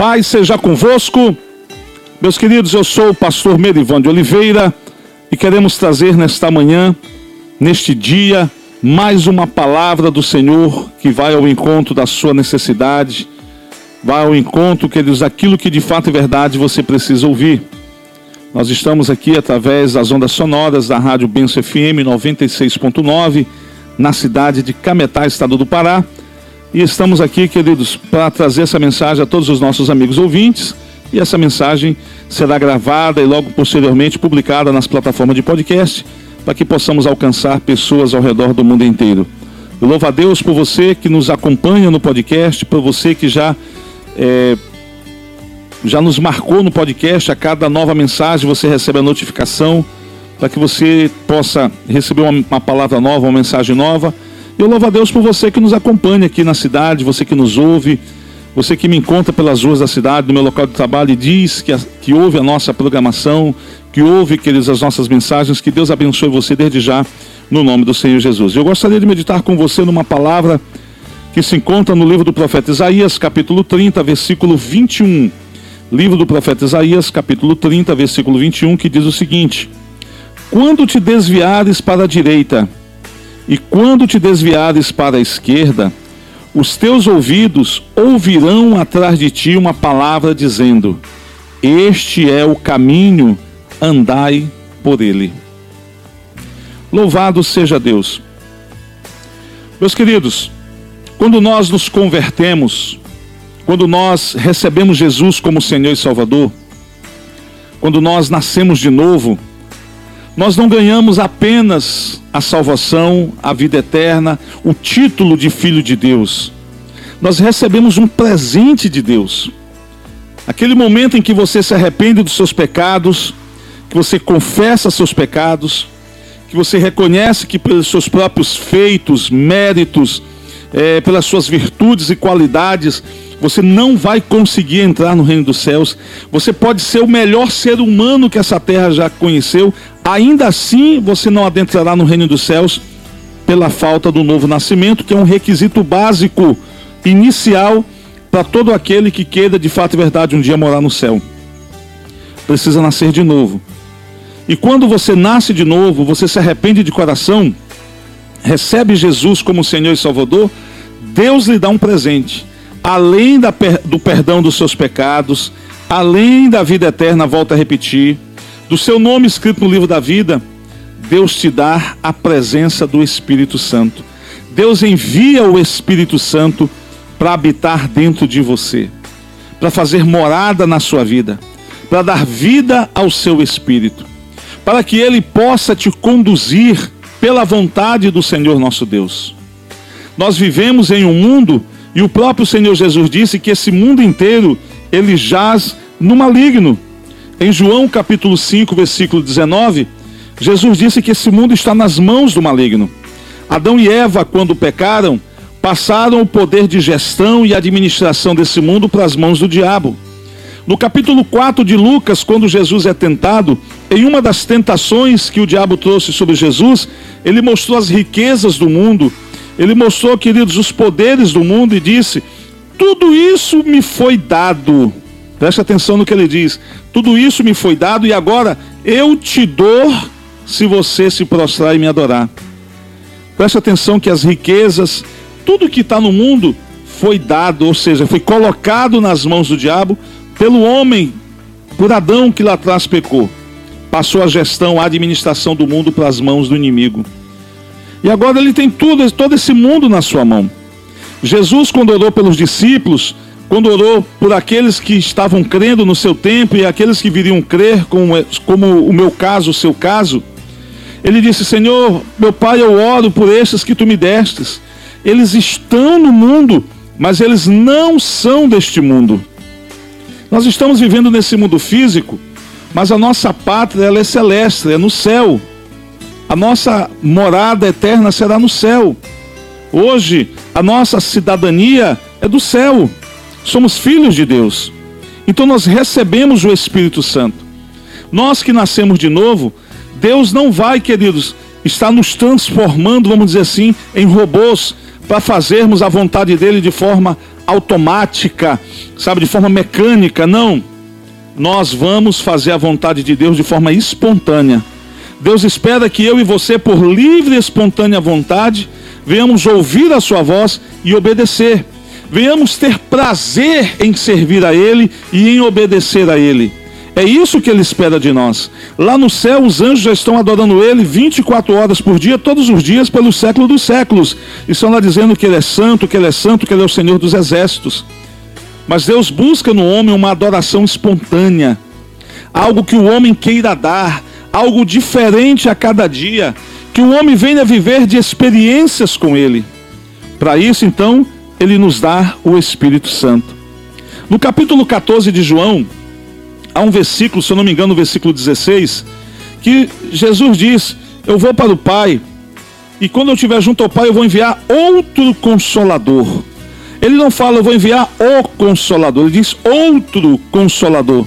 Pai seja convosco. Meus queridos, eu sou o pastor Merivan de Oliveira e queremos trazer nesta manhã, neste dia, mais uma palavra do Senhor que vai ao encontro da sua necessidade, vai ao encontro, queridos, daquilo que de fato e verdade você precisa ouvir. Nós estamos aqui através das ondas sonoras da Rádio Benço FM 96.9, na cidade de Cametá, estado do Pará e estamos aqui, queridos, para trazer essa mensagem a todos os nossos amigos ouvintes. E essa mensagem será gravada e logo posteriormente publicada nas plataformas de podcast, para que possamos alcançar pessoas ao redor do mundo inteiro. Eu louvo a Deus por você que nos acompanha no podcast, por você que já é, já nos marcou no podcast. A cada nova mensagem você recebe a notificação para que você possa receber uma, uma palavra nova, uma mensagem nova eu louvo a Deus por você que nos acompanha aqui na cidade, você que nos ouve, você que me encontra pelas ruas da cidade, no meu local de trabalho e diz que, a, que ouve a nossa programação, que ouve, queridos, as nossas mensagens. Que Deus abençoe você desde já, no nome do Senhor Jesus. Eu gostaria de meditar com você numa palavra que se encontra no livro do profeta Isaías, capítulo 30, versículo 21. Livro do profeta Isaías, capítulo 30, versículo 21, que diz o seguinte: Quando te desviares para a direita, e quando te desviares para a esquerda, os teus ouvidos ouvirão atrás de ti uma palavra dizendo: Este é o caminho, andai por ele. Louvado seja Deus. Meus queridos, quando nós nos convertemos, quando nós recebemos Jesus como Senhor e Salvador, quando nós nascemos de novo, nós não ganhamos apenas a salvação, a vida eterna, o título de filho de Deus. Nós recebemos um presente de Deus. Aquele momento em que você se arrepende dos seus pecados, que você confessa seus pecados, que você reconhece que pelos seus próprios feitos, méritos, é, pelas suas virtudes e qualidades, você não vai conseguir entrar no reino dos céus. Você pode ser o melhor ser humano que essa terra já conheceu, ainda assim você não adentrará no reino dos céus pela falta do novo nascimento, que é um requisito básico, inicial, para todo aquele que queira de fato e verdade um dia morar no céu. Precisa nascer de novo. E quando você nasce de novo, você se arrepende de coração, recebe Jesus como Senhor e Salvador, Deus lhe dá um presente além da, do perdão dos seus pecados, além da vida eterna, volta a repetir, do seu nome escrito no livro da vida, Deus te dá a presença do Espírito Santo. Deus envia o Espírito Santo para habitar dentro de você, para fazer morada na sua vida, para dar vida ao seu espírito, para que ele possa te conduzir pela vontade do Senhor nosso Deus. Nós vivemos em um mundo e o próprio Senhor Jesus disse que esse mundo inteiro ele jaz no maligno. Em João capítulo 5, versículo 19, Jesus disse que esse mundo está nas mãos do maligno. Adão e Eva, quando pecaram, passaram o poder de gestão e administração desse mundo para as mãos do diabo. No capítulo 4 de Lucas, quando Jesus é tentado, em uma das tentações que o diabo trouxe sobre Jesus, ele mostrou as riquezas do mundo ele mostrou, queridos, os poderes do mundo e disse: Tudo isso me foi dado. Preste atenção no que ele diz: Tudo isso me foi dado e agora eu te dou se você se prostrar e me adorar. Preste atenção que as riquezas, tudo que está no mundo foi dado, ou seja, foi colocado nas mãos do diabo pelo homem, por Adão que lá atrás pecou. Passou a gestão, a administração do mundo para as mãos do inimigo. E agora ele tem tudo, todo esse mundo na sua mão. Jesus, quando orou pelos discípulos, quando orou por aqueles que estavam crendo no seu tempo e aqueles que viriam crer, como, como o meu caso, o seu caso, ele disse: Senhor, meu Pai, eu oro por estes que tu me destes. Eles estão no mundo, mas eles não são deste mundo. Nós estamos vivendo nesse mundo físico, mas a nossa pátria ela é celeste, é no céu. A nossa morada eterna será no céu. Hoje, a nossa cidadania é do céu. Somos filhos de Deus. Então nós recebemos o Espírito Santo. Nós que nascemos de novo, Deus não vai, queridos, estar nos transformando, vamos dizer assim, em robôs para fazermos a vontade dele de forma automática, sabe, de forma mecânica, não. Nós vamos fazer a vontade de Deus de forma espontânea. Deus espera que eu e você, por livre e espontânea vontade, venhamos ouvir a Sua voz e obedecer. Venhamos ter prazer em servir a Ele e em obedecer a Ele. É isso que ele espera de nós. Lá no céu, os anjos já estão adorando ele 24 horas por dia, todos os dias, pelo século dos séculos. E estão lá dizendo que ele é santo, que ele é santo, que ele é o Senhor dos exércitos. Mas Deus busca no homem uma adoração espontânea, algo que o homem queira dar, algo diferente a cada dia, que o homem venha viver de experiências com ele. Para isso, então, ele nos dá o Espírito Santo. No capítulo 14 de João, há um versículo, se eu não me engano, no versículo 16, que Jesus diz: Eu vou para o Pai, e quando eu estiver junto ao Pai, eu vou enviar outro consolador. Ele não fala, eu vou enviar o consolador, ele diz outro consolador.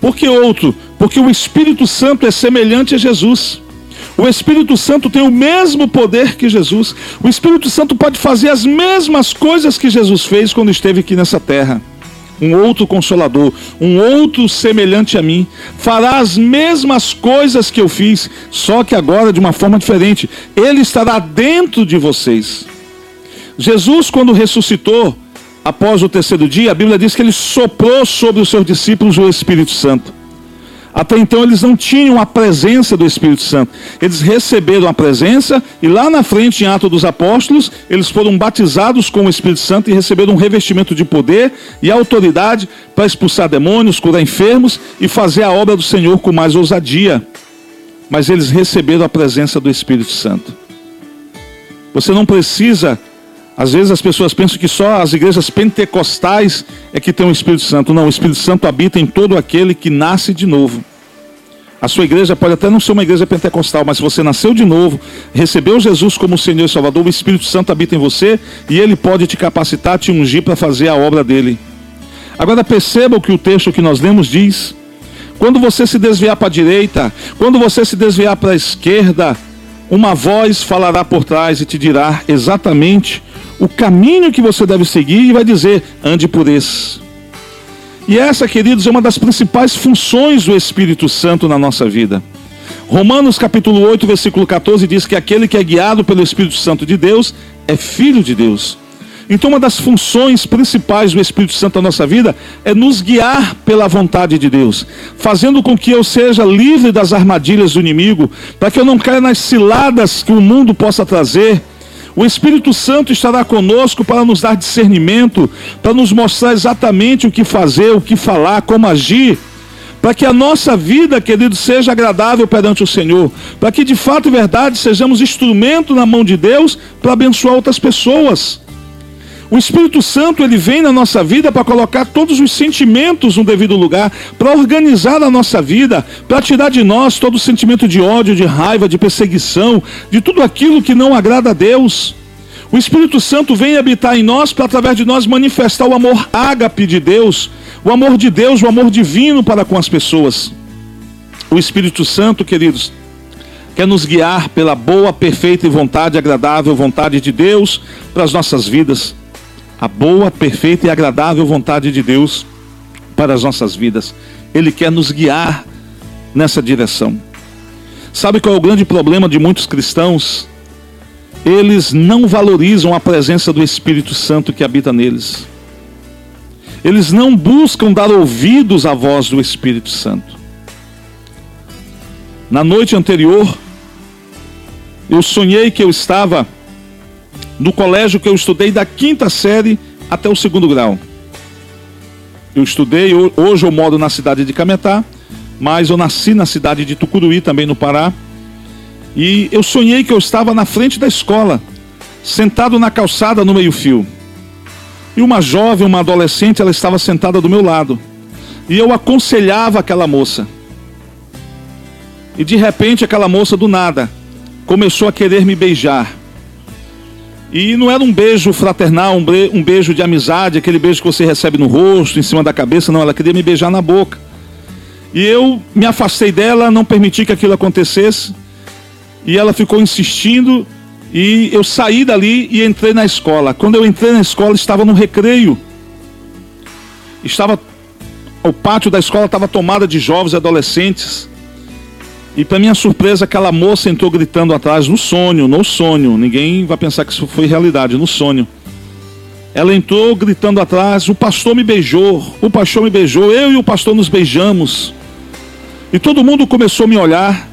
Por que outro? Porque o Espírito Santo é semelhante a Jesus. O Espírito Santo tem o mesmo poder que Jesus. O Espírito Santo pode fazer as mesmas coisas que Jesus fez quando esteve aqui nessa terra um outro consolador, um outro semelhante a mim, fará as mesmas coisas que eu fiz, só que agora de uma forma diferente. Ele estará dentro de vocês. Jesus, quando ressuscitou, após o terceiro dia, a Bíblia diz que ele soprou sobre os seus discípulos o Espírito Santo. Até então eles não tinham a presença do Espírito Santo. Eles receberam a presença e lá na frente, em Atos dos Apóstolos, eles foram batizados com o Espírito Santo e receberam um revestimento de poder e autoridade para expulsar demônios, curar enfermos e fazer a obra do Senhor com mais ousadia. Mas eles receberam a presença do Espírito Santo. Você não precisa às vezes as pessoas pensam que só as igrejas pentecostais é que tem o Espírito Santo. Não, o Espírito Santo habita em todo aquele que nasce de novo. A sua igreja pode até não ser uma igreja pentecostal, mas se você nasceu de novo, recebeu Jesus como Senhor e Salvador, o Espírito Santo habita em você e ele pode te capacitar, te ungir para fazer a obra dele. Agora perceba o que o texto que nós lemos diz. Quando você se desviar para a direita, quando você se desviar para a esquerda, uma voz falará por trás e te dirá exatamente o caminho que você deve seguir e vai dizer: ande por esse. E essa, queridos, é uma das principais funções do Espírito Santo na nossa vida. Romanos capítulo 8, versículo 14 diz que aquele que é guiado pelo Espírito Santo de Deus é filho de Deus. Então, uma das funções principais do Espírito Santo na nossa vida é nos guiar pela vontade de Deus, fazendo com que eu seja livre das armadilhas do inimigo, para que eu não caia nas ciladas que o mundo possa trazer, o Espírito Santo estará conosco para nos dar discernimento, para nos mostrar exatamente o que fazer, o que falar, como agir, para que a nossa vida, querido, seja agradável perante o Senhor, para que de fato e verdade sejamos instrumento na mão de Deus para abençoar outras pessoas. O Espírito Santo ele vem na nossa vida para colocar todos os sentimentos no devido lugar, para organizar a nossa vida, para tirar de nós todo o sentimento de ódio, de raiva, de perseguição, de tudo aquilo que não agrada a Deus. O Espírito Santo vem habitar em nós para através de nós manifestar o amor ágape de Deus, o amor de Deus, o amor divino para com as pessoas. O Espírito Santo, queridos, quer nos guiar pela boa, perfeita e vontade agradável vontade de Deus para as nossas vidas a boa, perfeita e agradável vontade de Deus para as nossas vidas. Ele quer nos guiar nessa direção. Sabe qual é o grande problema de muitos cristãos? Eles não valorizam a presença do Espírito Santo que habita neles. Eles não buscam dar ouvidos à voz do Espírito Santo. Na noite anterior, eu sonhei que eu estava no colégio que eu estudei da quinta série até o segundo grau. Eu estudei, hoje eu moro na cidade de Cametá, mas eu nasci na cidade de Tucuruí, também no Pará. E eu sonhei que eu estava na frente da escola, sentado na calçada no meio-fio. E uma jovem, uma adolescente, ela estava sentada do meu lado. E eu aconselhava aquela moça. E de repente, aquela moça do nada começou a querer me beijar. E não era um beijo fraternal, um beijo de amizade, aquele beijo que você recebe no rosto, em cima da cabeça, não, ela queria me beijar na boca. E eu me afastei dela, não permiti que aquilo acontecesse. E ela ficou insistindo, e eu saí dali e entrei na escola. Quando eu entrei na escola, estava no recreio. Estava o pátio da escola estava tomado de jovens e adolescentes. E para minha surpresa, aquela moça entrou gritando atrás no sonho, no sonho. Ninguém vai pensar que isso foi realidade, no sonho. Ela entrou gritando atrás: O pastor me beijou, o pastor me beijou, eu e o pastor nos beijamos. E todo mundo começou a me olhar.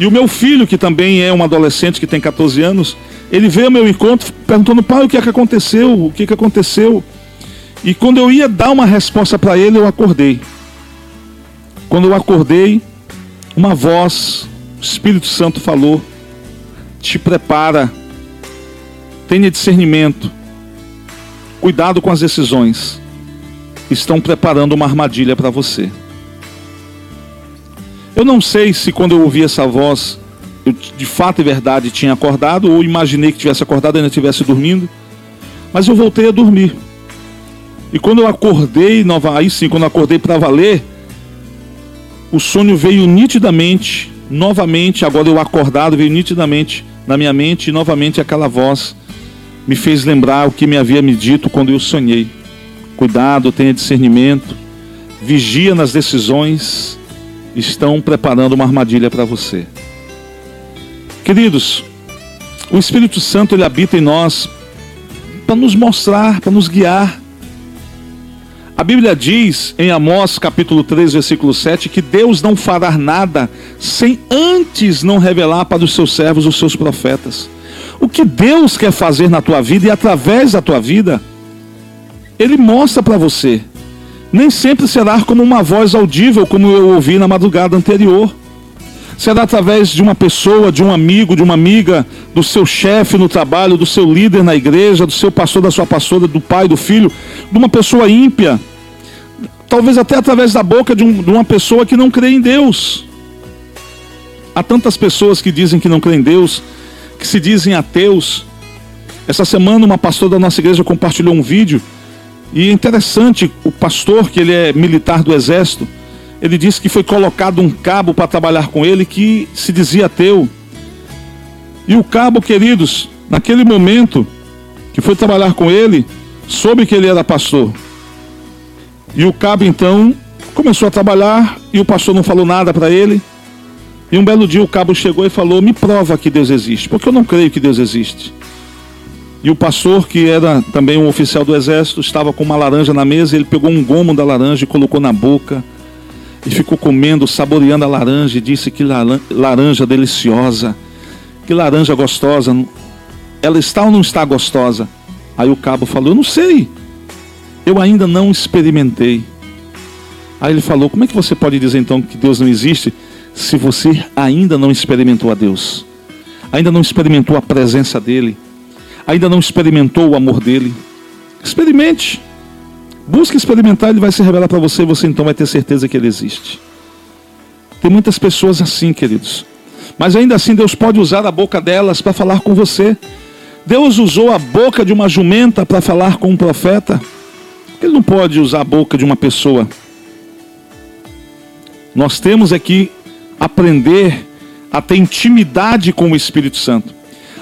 E o meu filho, que também é um adolescente que tem 14 anos, ele veio ao meu encontro perguntando: Pai, o que é que aconteceu? O que é que aconteceu? E quando eu ia dar uma resposta para ele, eu acordei. Quando eu acordei, uma voz, o Espírito Santo falou: Te prepara, tenha discernimento, cuidado com as decisões. Estão preparando uma armadilha para você. Eu não sei se quando eu ouvi essa voz, eu de fato e verdade tinha acordado ou imaginei que tivesse acordado e ainda estivesse dormindo, mas eu voltei a dormir. E quando eu acordei, aí sim, quando eu acordei para valer, o sonho veio nitidamente, novamente, agora eu acordado, veio nitidamente na minha mente, e novamente aquela voz me fez lembrar o que me havia me dito quando eu sonhei. Cuidado, tenha discernimento, vigia nas decisões, estão preparando uma armadilha para você. Queridos, o Espírito Santo ele habita em nós para nos mostrar, para nos guiar a Bíblia diz em Amós capítulo 3, versículo 7, que Deus não fará nada sem antes não revelar para os seus servos, os seus profetas. O que Deus quer fazer na tua vida e através da tua vida, Ele mostra para você. Nem sempre será como uma voz audível, como eu ouvi na madrugada anterior será através de uma pessoa, de um amigo, de uma amiga, do seu chefe no trabalho, do seu líder na igreja, do seu pastor, da sua pastora, do pai, do filho, de uma pessoa ímpia, talvez até através da boca de, um, de uma pessoa que não crê em Deus. Há tantas pessoas que dizem que não creem em Deus, que se dizem ateus. Essa semana uma pastora da nossa igreja compartilhou um vídeo e é interessante, o pastor, que ele é militar do exército, ele disse que foi colocado um cabo para trabalhar com ele que se dizia ateu. E o cabo, queridos, naquele momento que foi trabalhar com ele, soube que ele era pastor. E o cabo então começou a trabalhar e o pastor não falou nada para ele. E um belo dia o cabo chegou e falou: Me prova que Deus existe, porque eu não creio que Deus existe. E o pastor, que era também um oficial do exército, estava com uma laranja na mesa. Ele pegou um gomo da laranja e colocou na boca e ficou comendo, saboreando a laranja e disse que laranja deliciosa, que laranja gostosa. Ela está ou não está gostosa? Aí o cabo falou: Eu não sei, eu ainda não experimentei. Aí ele falou: Como é que você pode dizer então que Deus não existe se você ainda não experimentou a Deus? Ainda não experimentou a presença dEle? Ainda não experimentou o amor dEle? Experimente. Busque experimentar, ele vai se revelar para você e você então vai ter certeza que ele existe. Tem muitas pessoas assim, queridos. Mas ainda assim Deus pode usar a boca delas para falar com você. Deus usou a boca de uma jumenta para falar com um profeta. Ele não pode usar a boca de uma pessoa. Nós temos aqui aprender a ter intimidade com o Espírito Santo.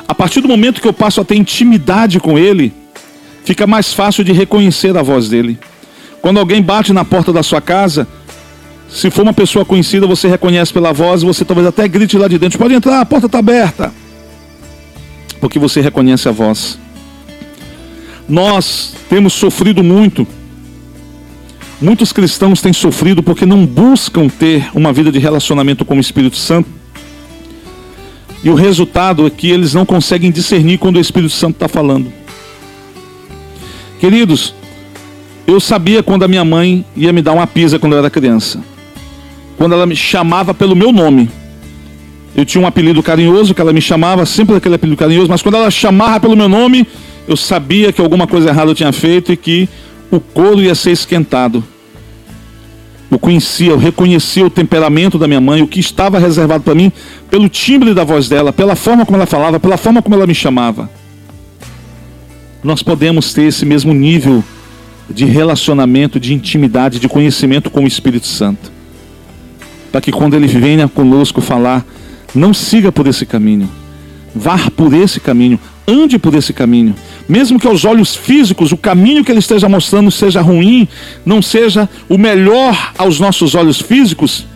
A partir do momento que eu passo a ter intimidade com Ele, fica mais fácil de reconhecer a voz dele. Quando alguém bate na porta da sua casa, se for uma pessoa conhecida, você reconhece pela voz, você talvez até grite lá de dentro: pode entrar, a porta está aberta. Porque você reconhece a voz. Nós temos sofrido muito. Muitos cristãos têm sofrido porque não buscam ter uma vida de relacionamento com o Espírito Santo. E o resultado é que eles não conseguem discernir quando o Espírito Santo está falando. Queridos, eu sabia quando a minha mãe ia me dar uma pisa quando eu era criança. Quando ela me chamava pelo meu nome. Eu tinha um apelido carinhoso que ela me chamava, sempre aquele apelido carinhoso, mas quando ela chamava pelo meu nome, eu sabia que alguma coisa errada eu tinha feito e que o couro ia ser esquentado. Eu conhecia, eu reconhecia o temperamento da minha mãe, o que estava reservado para mim, pelo timbre da voz dela, pela forma como ela falava, pela forma como ela me chamava nós podemos ter esse mesmo nível de relacionamento, de intimidade, de conhecimento com o Espírito Santo. Para que quando ele venha conosco falar, não siga por esse caminho, vá por esse caminho, ande por esse caminho, mesmo que aos olhos físicos o caminho que ele esteja mostrando seja ruim, não seja o melhor aos nossos olhos físicos,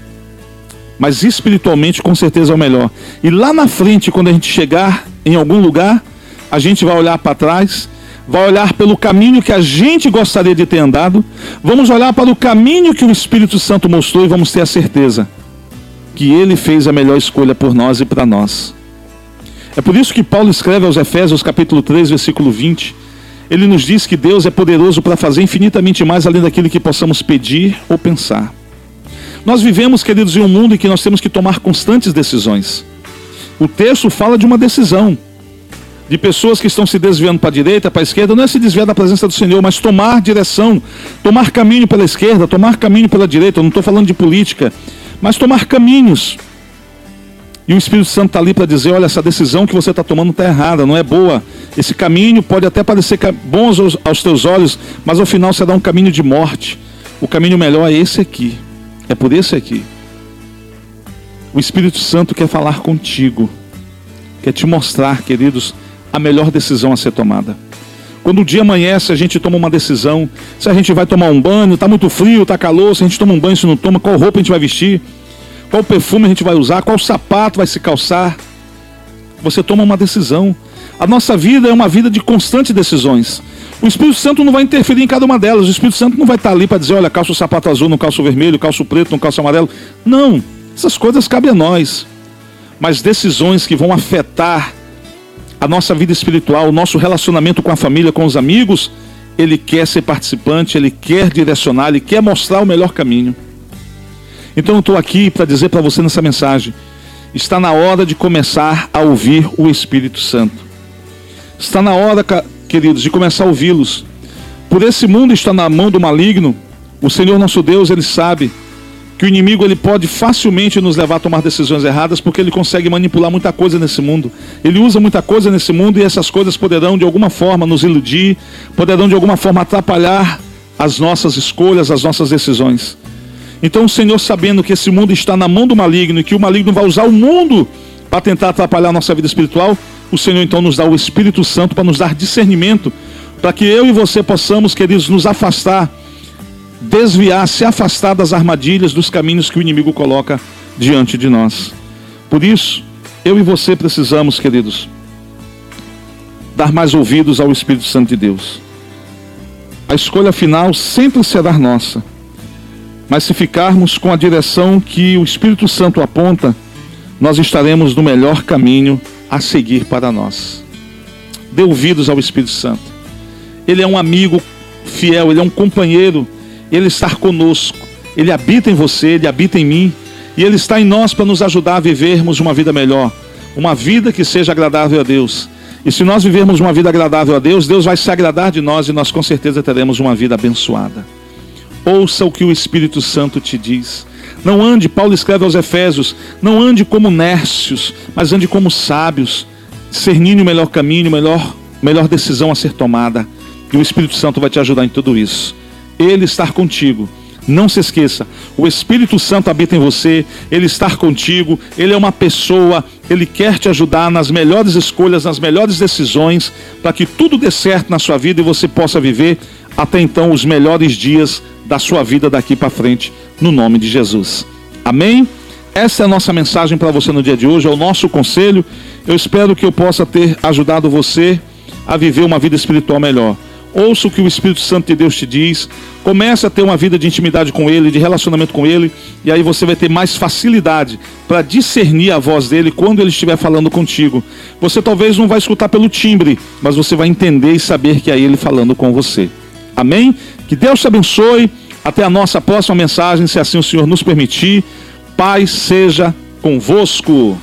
mas espiritualmente com certeza é o melhor. E lá na frente, quando a gente chegar em algum lugar, a gente vai olhar para trás, vai olhar pelo caminho que a gente gostaria de ter andado, vamos olhar para o caminho que o Espírito Santo mostrou e vamos ter a certeza que ele fez a melhor escolha por nós e para nós. É por isso que Paulo escreve aos Efésios, capítulo 3, versículo 20. Ele nos diz que Deus é poderoso para fazer infinitamente mais além daquilo que possamos pedir ou pensar. Nós vivemos, queridos, em um mundo em que nós temos que tomar constantes decisões. O texto fala de uma decisão, de pessoas que estão se desviando para a direita, para a esquerda, não é se desviar da presença do Senhor, mas tomar direção, tomar caminho pela esquerda, tomar caminho pela direita. Eu não estou falando de política, mas tomar caminhos. E o Espírito Santo está ali para dizer: olha, essa decisão que você está tomando está errada, não é boa. Esse caminho pode até parecer bom aos, aos teus olhos, mas ao final será um caminho de morte. O caminho melhor é esse aqui. É por esse aqui. O Espírito Santo quer falar contigo, quer te mostrar, queridos, a melhor decisão a ser tomada. Quando o dia amanhece, a gente toma uma decisão. Se a gente vai tomar um banho, está muito frio, está calor, se a gente toma um banho, se não toma, qual roupa a gente vai vestir qual perfume a gente vai usar, qual sapato vai se calçar. Você toma uma decisão. A nossa vida é uma vida de constantes decisões. O Espírito Santo não vai interferir em cada uma delas. O Espírito Santo não vai estar ali para dizer, olha, calça o sapato azul, não calça o vermelho, calça o preto, não calça o amarelo. Não. Essas coisas cabem a nós. Mas decisões que vão afetar a nossa vida espiritual, o nosso relacionamento com a família, com os amigos, ele quer ser participante, ele quer direcionar, ele quer mostrar o melhor caminho. Então eu estou aqui para dizer para você nessa mensagem: está na hora de começar a ouvir o Espírito Santo. Está na hora, queridos, de começar a ouvi-los. Por esse mundo está na mão do maligno. O Senhor nosso Deus, ele sabe que o inimigo ele pode facilmente nos levar a tomar decisões erradas porque ele consegue manipular muita coisa nesse mundo. Ele usa muita coisa nesse mundo e essas coisas poderão de alguma forma nos iludir, poderão de alguma forma atrapalhar as nossas escolhas, as nossas decisões. Então o Senhor, sabendo que esse mundo está na mão do maligno e que o maligno vai usar o mundo para tentar atrapalhar a nossa vida espiritual, o Senhor então nos dá o Espírito Santo para nos dar discernimento, para que eu e você possamos, queridos, nos afastar, desviar, se afastar das armadilhas, dos caminhos que o inimigo coloca diante de nós. Por isso, eu e você precisamos, queridos, dar mais ouvidos ao Espírito Santo de Deus. A escolha final sempre será nossa. Mas se ficarmos com a direção que o Espírito Santo aponta, nós estaremos no melhor caminho a seguir para nós. Dê ouvidos ao Espírito Santo. Ele é um amigo fiel, ele é um companheiro, ele está conosco. Ele habita em você, ele habita em mim, e ele está em nós para nos ajudar a vivermos uma vida melhor, uma vida que seja agradável a Deus. E se nós vivermos uma vida agradável a Deus, Deus vai se agradar de nós e nós com certeza teremos uma vida abençoada. Ouça o que o Espírito Santo te diz. Não ande, Paulo escreve aos Efésios, não ande como nércios, mas ande como sábios, discernindo o melhor caminho, melhor, melhor decisão a ser tomada. E o Espírito Santo vai te ajudar em tudo isso. Ele estar contigo. Não se esqueça, o Espírito Santo habita em você, ele está contigo, ele é uma pessoa, ele quer te ajudar nas melhores escolhas, nas melhores decisões, para que tudo dê certo na sua vida e você possa viver até então os melhores dias da sua vida daqui para frente, no nome de Jesus. Amém? Essa é a nossa mensagem para você no dia de hoje, é o nosso conselho. Eu espero que eu possa ter ajudado você a viver uma vida espiritual melhor. Ouça o que o Espírito Santo de Deus te diz. Comece a ter uma vida de intimidade com Ele, de relacionamento com Ele, e aí você vai ter mais facilidade para discernir a voz dele quando ele estiver falando contigo. Você talvez não vai escutar pelo timbre, mas você vai entender e saber que é Ele falando com você. Amém? Que Deus te abençoe. Até a nossa próxima mensagem, se assim o Senhor nos permitir. Paz seja convosco.